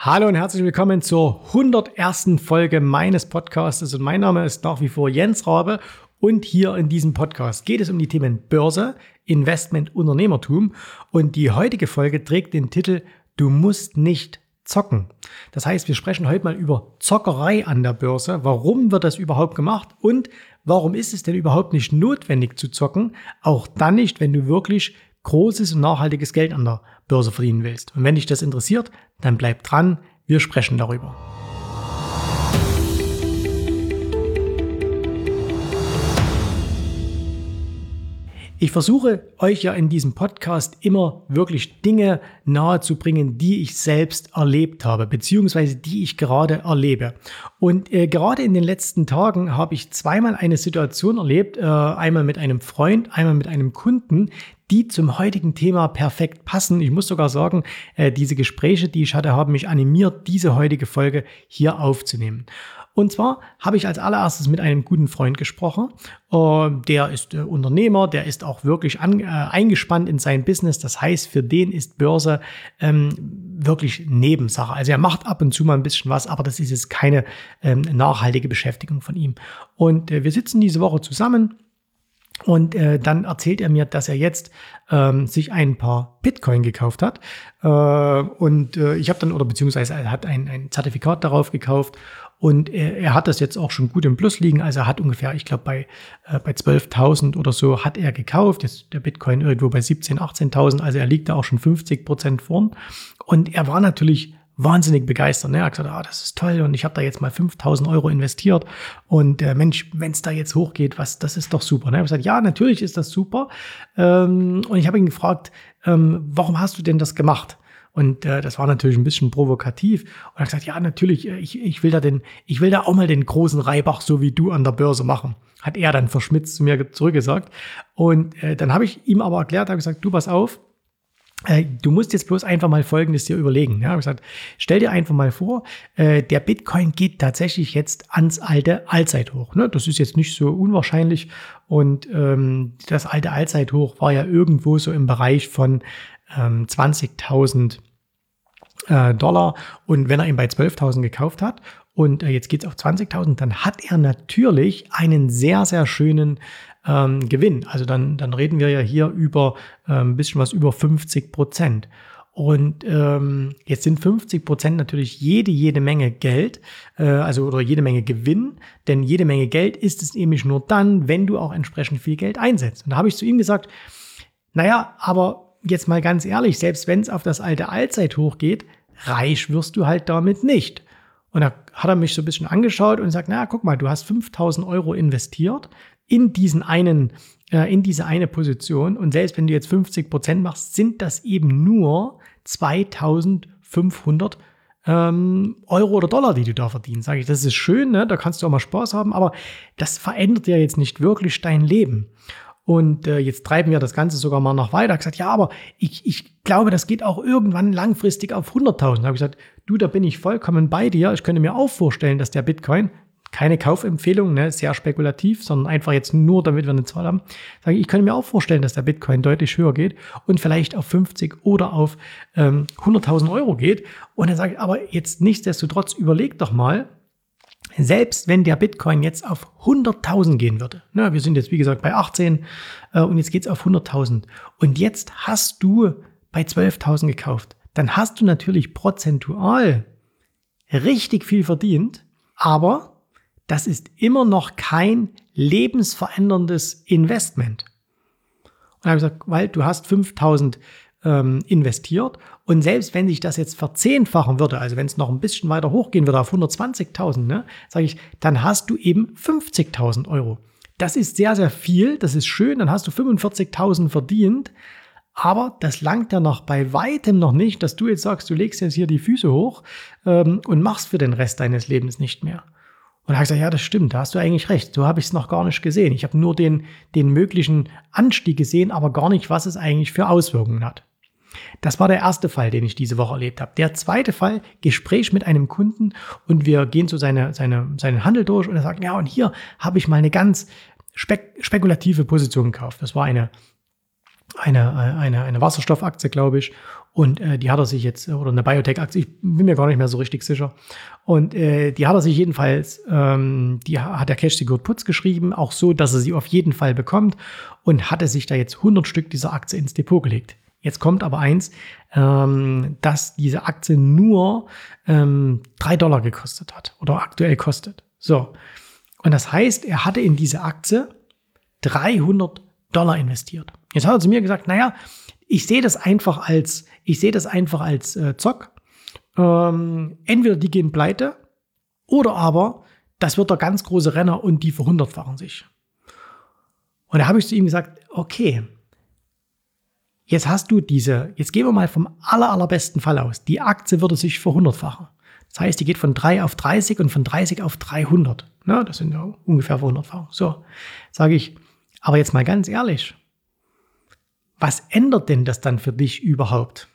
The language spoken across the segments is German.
Hallo und herzlich willkommen zur 101. Folge meines Podcasts. Und mein Name ist nach wie vor Jens Rabe. Und hier in diesem Podcast geht es um die Themen Börse, Investment, Unternehmertum. Und die heutige Folge trägt den Titel Du musst nicht zocken. Das heißt, wir sprechen heute mal über Zockerei an der Börse. Warum wird das überhaupt gemacht? Und warum ist es denn überhaupt nicht notwendig zu zocken? Auch dann nicht, wenn du wirklich großes und nachhaltiges Geld an der Börse verdienen willst. Und wenn dich das interessiert, dann bleib dran, wir sprechen darüber. Ich versuche euch ja in diesem Podcast immer wirklich Dinge nahezubringen, die ich selbst erlebt habe, beziehungsweise die ich gerade erlebe. Und äh, gerade in den letzten Tagen habe ich zweimal eine Situation erlebt, äh, einmal mit einem Freund, einmal mit einem Kunden, die zum heutigen Thema perfekt passen. Ich muss sogar sagen, äh, diese Gespräche, die ich hatte, haben mich animiert, diese heutige Folge hier aufzunehmen. Und zwar habe ich als allererstes mit einem guten Freund gesprochen. Äh, der ist äh, Unternehmer, der ist auch wirklich an, äh, eingespannt in sein Business. Das heißt, für den ist Börse ähm, wirklich Nebensache. Also er macht ab und zu mal ein bisschen was, aber das ist jetzt keine ähm, nachhaltige Beschäftigung von ihm. Und äh, wir sitzen diese Woche zusammen. Und äh, dann erzählt er mir, dass er jetzt ähm, sich ein paar Bitcoin gekauft hat. Äh, und äh, ich habe dann, oder beziehungsweise er hat ein, ein Zertifikat darauf gekauft und er, er hat das jetzt auch schon gut im Plus liegen. Also er hat ungefähr, ich glaube, bei, äh, bei 12.000 oder so hat er gekauft. Jetzt der Bitcoin irgendwo bei 17.000, 18.000. Also er liegt da auch schon 50 Prozent vorn. Und er war natürlich wahnsinnig begeistert. Ne? Er hat gesagt, ah, das ist toll und ich habe da jetzt mal 5000 Euro investiert und äh, Mensch, wenn es da jetzt hochgeht, was, das ist doch super. Ne? Ich habe gesagt, ja, natürlich ist das super. Ähm, und ich habe ihn gefragt, ähm, warum hast du denn das gemacht? Und äh, das war natürlich ein bisschen provokativ. Und er hat gesagt, ja, natürlich, äh, ich, ich will da den, ich will da auch mal den großen Reibach so wie du an der Börse machen. Hat er dann verschmitzt zu mir zurückgesagt. Und äh, dann habe ich ihm aber erklärt, habe gesagt, du pass auf, äh, Du musst jetzt bloß einfach mal Folgendes dir überlegen. Ja, ich gesagt, stell dir einfach mal vor, äh, der Bitcoin geht tatsächlich jetzt ans alte Allzeithoch. Ne? Das ist jetzt nicht so unwahrscheinlich. Und ähm, das alte Allzeithoch war ja irgendwo so im Bereich von ähm, 20.000 äh, Dollar. Und wenn er ihn bei 12.000 gekauft hat und äh, jetzt geht es auf 20.000, dann hat er natürlich einen sehr, sehr schönen ähm, Gewinn. Also dann, dann reden wir ja hier über äh, ein bisschen was über 50 Prozent. Und ähm, jetzt sind 50 Prozent natürlich jede, jede Menge Geld, äh, also oder jede Menge Gewinn, denn jede Menge Geld ist es nämlich nur dann, wenn du auch entsprechend viel Geld einsetzt. Und da habe ich zu ihm gesagt, naja, aber jetzt mal ganz ehrlich, selbst wenn es auf das alte Allzeithoch geht, reich wirst du halt damit nicht. Und da hat er mich so ein bisschen angeschaut und sagt, na, guck mal, du hast 5000 Euro investiert in diesen einen, äh, in diese eine Position. Und selbst wenn du jetzt 50 Prozent machst, sind das eben nur 2500 ähm, Euro oder Dollar, die du da verdienst. Sage ich, das ist schön, ne? da kannst du auch mal Spaß haben, aber das verändert ja jetzt nicht wirklich dein Leben. Und äh, jetzt treiben wir das Ganze sogar mal noch weiter. Ich gesagt, ja, aber ich, ich glaube, das geht auch irgendwann langfristig auf 100.000. Da habe ich gesagt, du, da bin ich vollkommen bei dir. Ich könnte mir auch vorstellen, dass der Bitcoin, keine Kaufempfehlung, ne, sehr spekulativ, sondern einfach jetzt nur, damit wir eine Zahl haben, sage ich, ich könnte mir auch vorstellen, dass der Bitcoin deutlich höher geht und vielleicht auf 50 oder auf ähm, 100.000 Euro geht. Und dann sage ich, aber jetzt nichtsdestotrotz überleg doch mal, selbst wenn der Bitcoin jetzt auf 100.000 gehen würde, ne, wir sind jetzt wie gesagt bei 18 äh, und jetzt geht's auf 100.000 und jetzt hast du bei 12.000 gekauft, dann hast du natürlich prozentual richtig viel verdient, aber das ist immer noch kein lebensveränderndes Investment. Und habe ich gesagt, weil du hast 5000 ähm, investiert. Und selbst wenn sich das jetzt verzehnfachen würde, also wenn es noch ein bisschen weiter hochgehen würde auf 120.000, ne, sage ich, dann hast du eben 50.000 Euro. Das ist sehr, sehr viel, das ist schön, dann hast du 45.000 verdient. Aber das langt ja noch bei weitem noch nicht, dass du jetzt sagst, du legst jetzt hier die Füße hoch ähm, und machst für den Rest deines Lebens nicht mehr. Und da habe ich gesagt, ja, das stimmt, da hast du eigentlich recht. So habe ich es noch gar nicht gesehen. Ich habe nur den, den möglichen Anstieg gesehen, aber gar nicht, was es eigentlich für Auswirkungen hat. Das war der erste Fall, den ich diese Woche erlebt habe. Der zweite Fall, Gespräch mit einem Kunden und wir gehen so seine, seine, seinen Handel durch und er sagt, ja, und hier habe ich mal eine ganz spek spekulative Position gekauft. Das war eine, eine, eine, eine Wasserstoffaktie, glaube ich. Und äh, die hat er sich jetzt, oder eine Biotech-Aktie, ich bin mir gar nicht mehr so richtig sicher. Und äh, die hat er sich jedenfalls, ähm, die hat der Cash Secured Putz geschrieben, auch so, dass er sie auf jeden Fall bekommt und hatte sich da jetzt 100 Stück dieser Aktie ins Depot gelegt. Jetzt kommt aber eins, ähm, dass diese Aktie nur ähm, 3 Dollar gekostet hat oder aktuell kostet. So. Und das heißt, er hatte in diese Aktie 300 Dollar investiert. Jetzt hat er zu mir gesagt, naja, ich sehe das einfach als, ich sehe das einfach als äh, Zock. Ähm, entweder die gehen pleite oder aber das wird der ganz große Renner und die verhundertfachen sich. Und da habe ich zu ihm gesagt, okay, jetzt hast du diese, jetzt gehen wir mal vom aller, allerbesten Fall aus. Die Aktie würde sich verhundertfachen. Das heißt, die geht von 3 auf 30 und von 30 auf 300. Na, das sind ja ungefähr 100 So, sage ich, aber jetzt mal ganz ehrlich, was ändert denn das dann für dich überhaupt?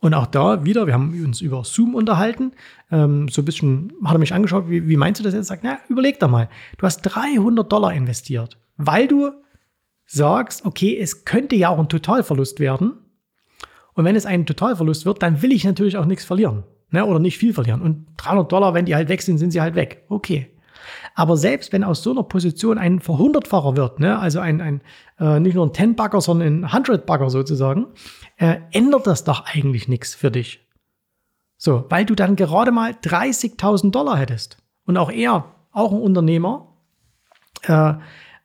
Und auch da wieder, wir haben uns über Zoom unterhalten, ähm, so ein bisschen hat er mich angeschaut, wie, wie meinst du das jetzt? Sagt, na, überleg doch mal, du hast 300 Dollar investiert, weil du sagst, okay, es könnte ja auch ein Totalverlust werden. Und wenn es ein Totalverlust wird, dann will ich natürlich auch nichts verlieren. Ne? Oder nicht viel verlieren. Und 300 Dollar, wenn die halt weg sind, sind sie halt weg. Okay. Aber selbst wenn aus so einer Position ein Verhundertfacher wird, ne? also ein, ein äh, nicht nur ein 10-Bagger, sondern ein 100-Bagger sozusagen, äh, ändert das doch eigentlich nichts für dich. So, weil du dann gerade mal 30.000 Dollar hättest. Und auch er, auch ein Unternehmer, äh,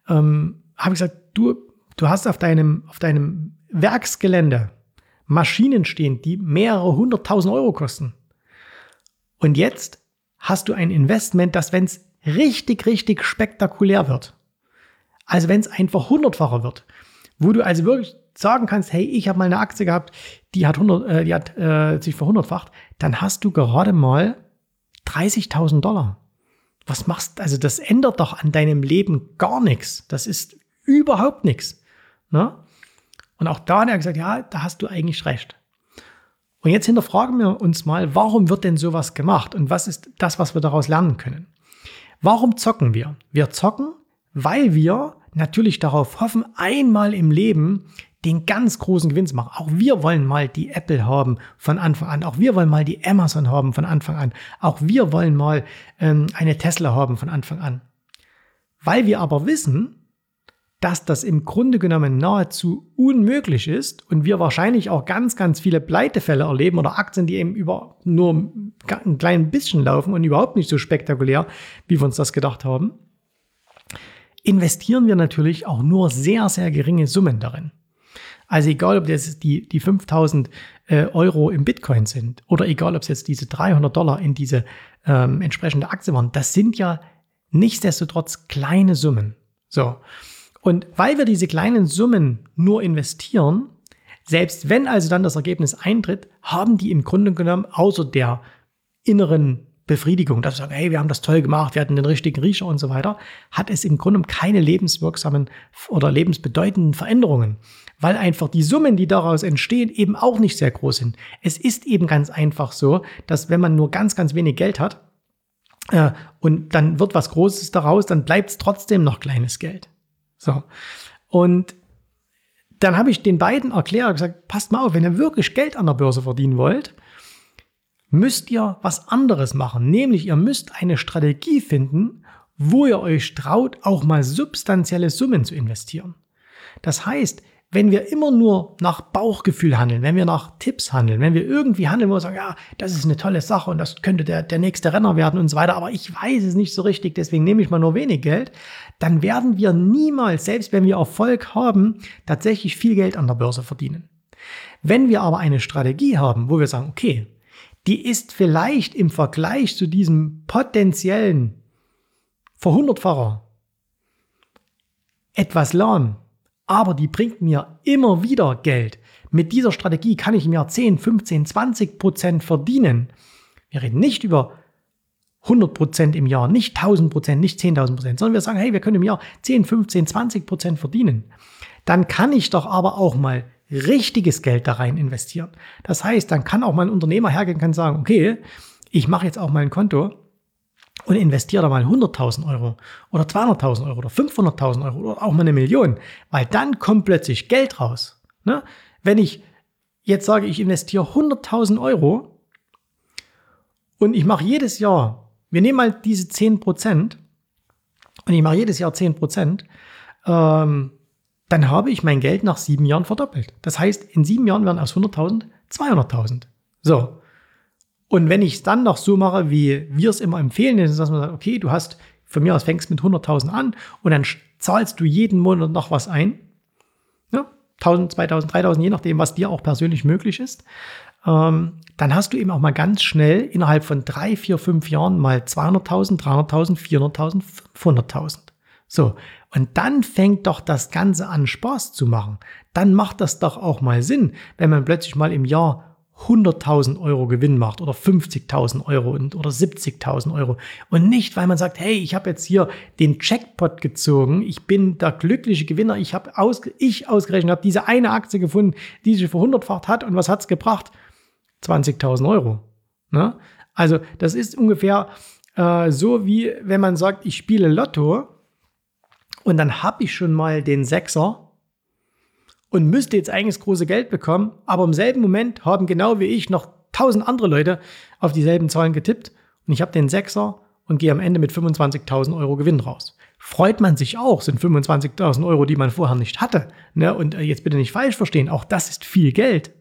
ähm, habe ich gesagt, du, du hast auf deinem, auf deinem Werksgelände Maschinen stehen, die mehrere hunderttausend Euro kosten. Und jetzt hast du ein Investment, das, wenn es richtig, richtig spektakulär wird, also wenn es einfach hundertfacher wird, wo du also wirklich sagen kannst, hey, ich habe mal eine Aktie gehabt, die hat, 100, äh, die hat äh, sich verhundertfacht, dann hast du gerade mal 30.000 Dollar. Was machst, also das ändert doch an deinem Leben gar nichts. Das ist überhaupt nichts. Ne? Und auch da hat er gesagt, ja, da hast du eigentlich recht. Und jetzt hinterfragen wir uns mal, warum wird denn sowas gemacht und was ist das, was wir daraus lernen können? Warum zocken wir? Wir zocken, weil wir natürlich darauf hoffen, einmal im Leben den ganz großen Gewinn zu machen. Auch wir wollen mal die Apple haben von Anfang an. Auch wir wollen mal die Amazon haben von Anfang an. Auch wir wollen mal ähm, eine Tesla haben von Anfang an. Weil wir aber wissen, dass das im Grunde genommen nahezu unmöglich ist und wir wahrscheinlich auch ganz, ganz viele Pleitefälle erleben oder Aktien, die eben über nur ein klein bisschen laufen und überhaupt nicht so spektakulär, wie wir uns das gedacht haben, investieren wir natürlich auch nur sehr, sehr geringe Summen darin. Also egal, ob das die, die 5000 äh, Euro im Bitcoin sind oder egal, ob es jetzt diese 300 Dollar in diese ähm, entsprechende Aktie waren, das sind ja nichtsdestotrotz kleine Summen. So. Und weil wir diese kleinen Summen nur investieren, selbst wenn also dann das Ergebnis eintritt, haben die im Grunde genommen außer der inneren Befriedigung, dass wir sagen, hey, wir haben das toll gemacht, wir hatten den richtigen Riecher und so weiter, hat es im Grunde keine lebenswirksamen oder lebensbedeutenden Veränderungen, weil einfach die Summen, die daraus entstehen, eben auch nicht sehr groß sind. Es ist eben ganz einfach so, dass wenn man nur ganz, ganz wenig Geld hat äh, und dann wird was Großes daraus, dann bleibt es trotzdem noch kleines Geld. So. Und dann habe ich den beiden erklärt, gesagt, passt mal auf, wenn ihr wirklich Geld an der Börse verdienen wollt, müsst ihr was anderes machen. Nämlich, ihr müsst eine Strategie finden, wo ihr euch traut, auch mal substanzielle Summen zu investieren. Das heißt, wenn wir immer nur nach Bauchgefühl handeln, wenn wir nach Tipps handeln, wenn wir irgendwie handeln, wo wir sagen, ja, das ist eine tolle Sache und das könnte der, der nächste Renner werden und so weiter, aber ich weiß es nicht so richtig, deswegen nehme ich mal nur wenig Geld, dann werden wir niemals, selbst wenn wir Erfolg haben, tatsächlich viel Geld an der Börse verdienen. Wenn wir aber eine Strategie haben, wo wir sagen, okay, die ist vielleicht im Vergleich zu diesem potenziellen Verhundertfacher etwas lahm, aber die bringt mir immer wieder Geld. Mit dieser Strategie kann ich im Jahr 10, 15, 20 Prozent verdienen. Wir reden nicht über 100 Prozent im Jahr, nicht 1000 Prozent, nicht 10.000 Prozent, sondern wir sagen, hey, wir können im Jahr 10, 15, 20 Prozent verdienen. Dann kann ich doch aber auch mal richtiges Geld da rein investieren. Das heißt, dann kann auch mal ein Unternehmer hergehen und kann sagen, okay, ich mache jetzt auch mal ein Konto und investiere da mal 100.000 Euro oder 200.000 Euro oder 500.000 Euro oder auch mal eine Million, weil dann kommt plötzlich Geld raus. Ne? Wenn ich jetzt sage, ich investiere 100.000 Euro und ich mache jedes Jahr, wir nehmen mal diese 10% und ich mache jedes Jahr 10%, ähm, dann habe ich mein Geld nach sieben Jahren verdoppelt. Das heißt, in sieben Jahren werden aus 100.000 200.000. So. Und wenn ich es dann noch so mache, wie wir es immer empfehlen, ist, dass man sagt, okay, du hast, von mir aus fängst mit 100.000 an und dann zahlst du jeden Monat noch was ein. Ja, 1000, 2000, 3000, je nachdem, was dir auch persönlich möglich ist. Ähm, dann hast du eben auch mal ganz schnell innerhalb von drei, vier, fünf Jahren mal 200.000, 300.000, 400.000, 500.000. So. Und dann fängt doch das Ganze an Spaß zu machen. Dann macht das doch auch mal Sinn, wenn man plötzlich mal im Jahr 100.000 Euro Gewinn macht oder 50.000 Euro und, oder 70.000 Euro. Und nicht, weil man sagt, hey, ich habe jetzt hier den Jackpot gezogen, ich bin der glückliche Gewinner, ich habe aus, ausgerechnet, habe diese eine Aktie gefunden, die sich verhundertfacht hat und was hat's gebracht? 20.000 Euro. Ne? Also das ist ungefähr äh, so, wie wenn man sagt, ich spiele Lotto und dann habe ich schon mal den Sechser und müsste jetzt eigentlich das große Geld bekommen, aber im selben Moment haben genau wie ich noch tausend andere Leute auf dieselben Zahlen getippt und ich habe den Sechser und gehe am Ende mit 25.000 Euro Gewinn raus. Freut man sich auch, sind 25.000 Euro, die man vorher nicht hatte. Ne? Und äh, jetzt bitte nicht falsch verstehen, auch das ist viel Geld.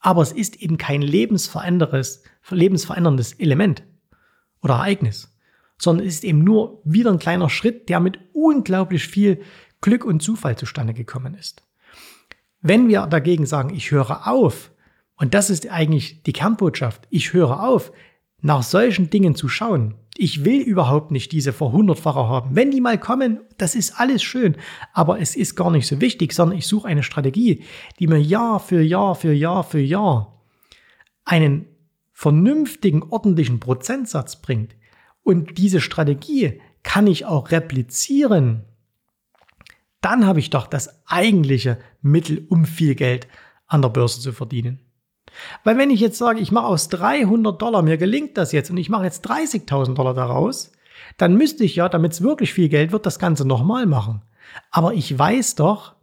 Aber es ist eben kein lebensveränderndes, lebensveränderndes Element oder Ereignis, sondern es ist eben nur wieder ein kleiner Schritt, der mit unglaublich viel Glück und Zufall zustande gekommen ist. Wenn wir dagegen sagen, ich höre auf, und das ist eigentlich die Kernbotschaft, ich höre auf, nach solchen Dingen zu schauen. Ich will überhaupt nicht diese Verhundertfacher haben. Wenn die mal kommen, das ist alles schön, aber es ist gar nicht so wichtig, sondern ich suche eine Strategie, die mir Jahr für Jahr für Jahr für Jahr einen vernünftigen, ordentlichen Prozentsatz bringt. Und diese Strategie kann ich auch replizieren dann habe ich doch das eigentliche Mittel, um viel Geld an der Börse zu verdienen. Weil wenn ich jetzt sage, ich mache aus 300 Dollar, mir gelingt das jetzt und ich mache jetzt 30.000 Dollar daraus, dann müsste ich ja, damit es wirklich viel Geld wird, das Ganze nochmal machen. Aber ich weiß doch,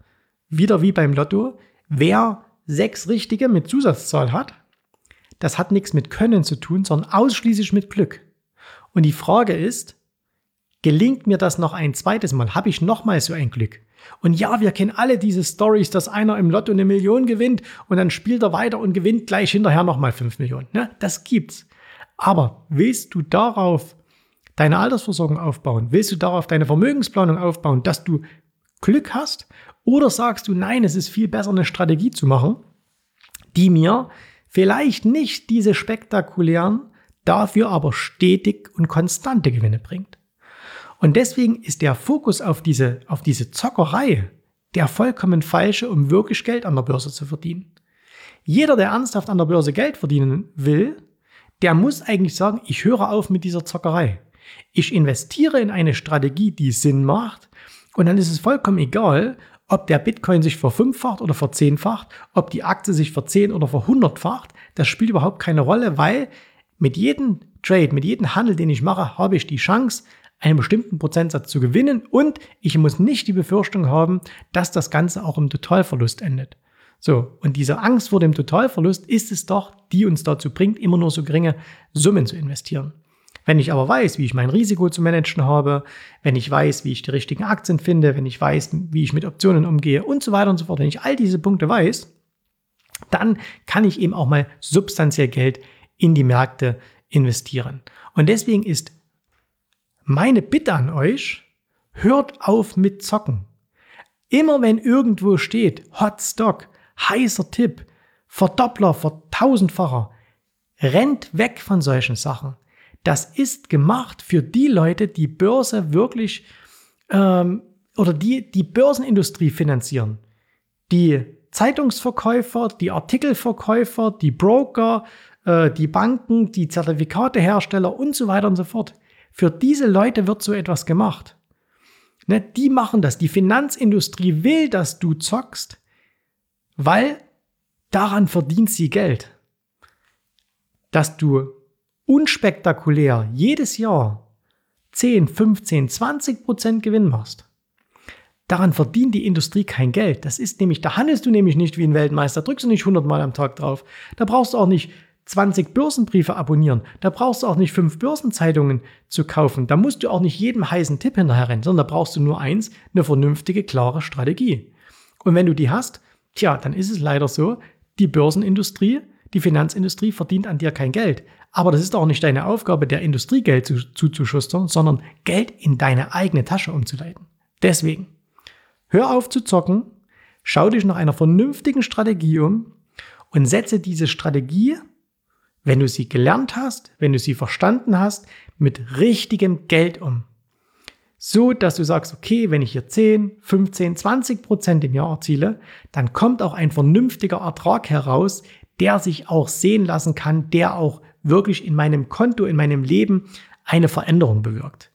wieder wie beim Lotto, wer sechs richtige mit Zusatzzahl hat, das hat nichts mit Können zu tun, sondern ausschließlich mit Glück. Und die Frage ist, gelingt mir das noch ein zweites Mal? Habe ich nochmal so ein Glück? Und ja, wir kennen alle diese Stories, dass einer im Lotto eine Million gewinnt und dann spielt er weiter und gewinnt gleich hinterher nochmal fünf Millionen. Ne? Das gibt's. Aber willst du darauf deine Altersversorgung aufbauen? Willst du darauf deine Vermögensplanung aufbauen, dass du Glück hast? Oder sagst du, nein, es ist viel besser, eine Strategie zu machen, die mir vielleicht nicht diese spektakulären, dafür aber stetig und konstante Gewinne bringt? Und deswegen ist der Fokus auf diese, auf diese Zockerei der vollkommen falsche, um wirklich Geld an der Börse zu verdienen. Jeder, der ernsthaft an der Börse Geld verdienen will, der muss eigentlich sagen, ich höre auf mit dieser Zockerei. Ich investiere in eine Strategie, die Sinn macht und dann ist es vollkommen egal, ob der Bitcoin sich verfünffacht oder verzehnfacht, ob die Aktie sich verzehn oder verhundertfacht, das spielt überhaupt keine Rolle, weil mit jedem Trade, mit jedem Handel, den ich mache, habe ich die Chance, einen bestimmten Prozentsatz zu gewinnen und ich muss nicht die Befürchtung haben, dass das Ganze auch im Totalverlust endet. So, und diese Angst vor dem Totalverlust ist es doch, die uns dazu bringt, immer nur so geringe Summen zu investieren. Wenn ich aber weiß, wie ich mein Risiko zu managen habe, wenn ich weiß, wie ich die richtigen Aktien finde, wenn ich weiß, wie ich mit Optionen umgehe und so weiter und so fort, wenn ich all diese Punkte weiß, dann kann ich eben auch mal substanziell Geld in die Märkte investieren. Und deswegen ist meine Bitte an euch, hört auf mit Zocken. Immer wenn irgendwo steht, Hot Stock, heißer Tipp, Verdoppler, Vertausendfacher, rennt weg von solchen Sachen. Das ist gemacht für die Leute, die Börse wirklich ähm, oder die die Börsenindustrie finanzieren. Die Zeitungsverkäufer, die Artikelverkäufer, die Broker, äh, die Banken, die Zertifikatehersteller und so weiter und so fort. Für diese Leute wird so etwas gemacht. Ne, die machen das. Die Finanzindustrie will, dass du zockst, weil daran verdient sie Geld. Dass du unspektakulär jedes Jahr 10, 15, 20 Prozent Gewinn machst. Daran verdient die Industrie kein Geld. Das ist nämlich, da handelst du nämlich nicht wie ein Weltmeister, drückst du nicht 100 Mal am Tag drauf. Da brauchst du auch nicht 20 Börsenbriefe abonnieren. Da brauchst du auch nicht fünf Börsenzeitungen zu kaufen. Da musst du auch nicht jedem heißen Tipp hinterher rennen, sondern da brauchst du nur eins, eine vernünftige, klare Strategie. Und wenn du die hast, tja, dann ist es leider so, die Börsenindustrie, die Finanzindustrie verdient an dir kein Geld. Aber das ist auch nicht deine Aufgabe, der Industrie Geld zu, zuzuschustern, sondern Geld in deine eigene Tasche umzuleiten. Deswegen, hör auf zu zocken, schau dich nach einer vernünftigen Strategie um und setze diese Strategie wenn du sie gelernt hast, wenn du sie verstanden hast, mit richtigem Geld um. So, dass du sagst, okay, wenn ich hier 10, 15, 20 Prozent im Jahr erziele, dann kommt auch ein vernünftiger Ertrag heraus, der sich auch sehen lassen kann, der auch wirklich in meinem Konto, in meinem Leben eine Veränderung bewirkt.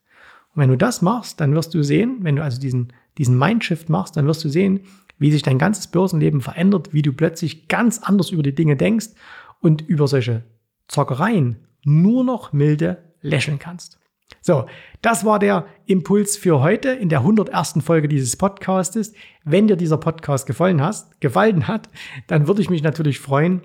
Und wenn du das machst, dann wirst du sehen, wenn du also diesen, diesen Mindshift machst, dann wirst du sehen, wie sich dein ganzes Börsenleben verändert, wie du plötzlich ganz anders über die Dinge denkst und über solche Zockereien nur noch milde lächeln kannst. So, das war der Impuls für heute in der 101. Folge dieses Podcastes. Wenn dir dieser Podcast gefallen, hast, gefallen hat, dann würde ich mich natürlich freuen,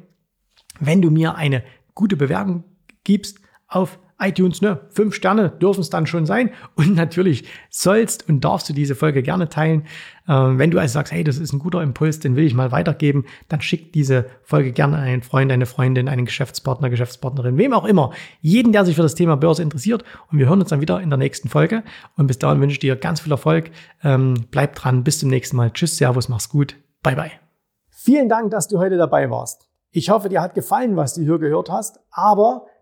wenn du mir eine gute Bewerbung gibst auf iTunes, ne? Fünf Sterne dürfen es dann schon sein. Und natürlich sollst und darfst du diese Folge gerne teilen. Ähm, wenn du also sagst, hey, das ist ein guter Impuls, den will ich mal weitergeben, dann schick diese Folge gerne an einen Freund, eine Freundin, einen Geschäftspartner, Geschäftspartnerin, wem auch immer. Jeden, der sich für das Thema Börse interessiert. Und wir hören uns dann wieder in der nächsten Folge. Und bis dahin wünsche ich dir ganz viel Erfolg. Ähm, bleib dran. Bis zum nächsten Mal. Tschüss, Servus, mach's gut. Bye, bye. Vielen Dank, dass du heute dabei warst. Ich hoffe, dir hat gefallen, was du hier gehört hast. Aber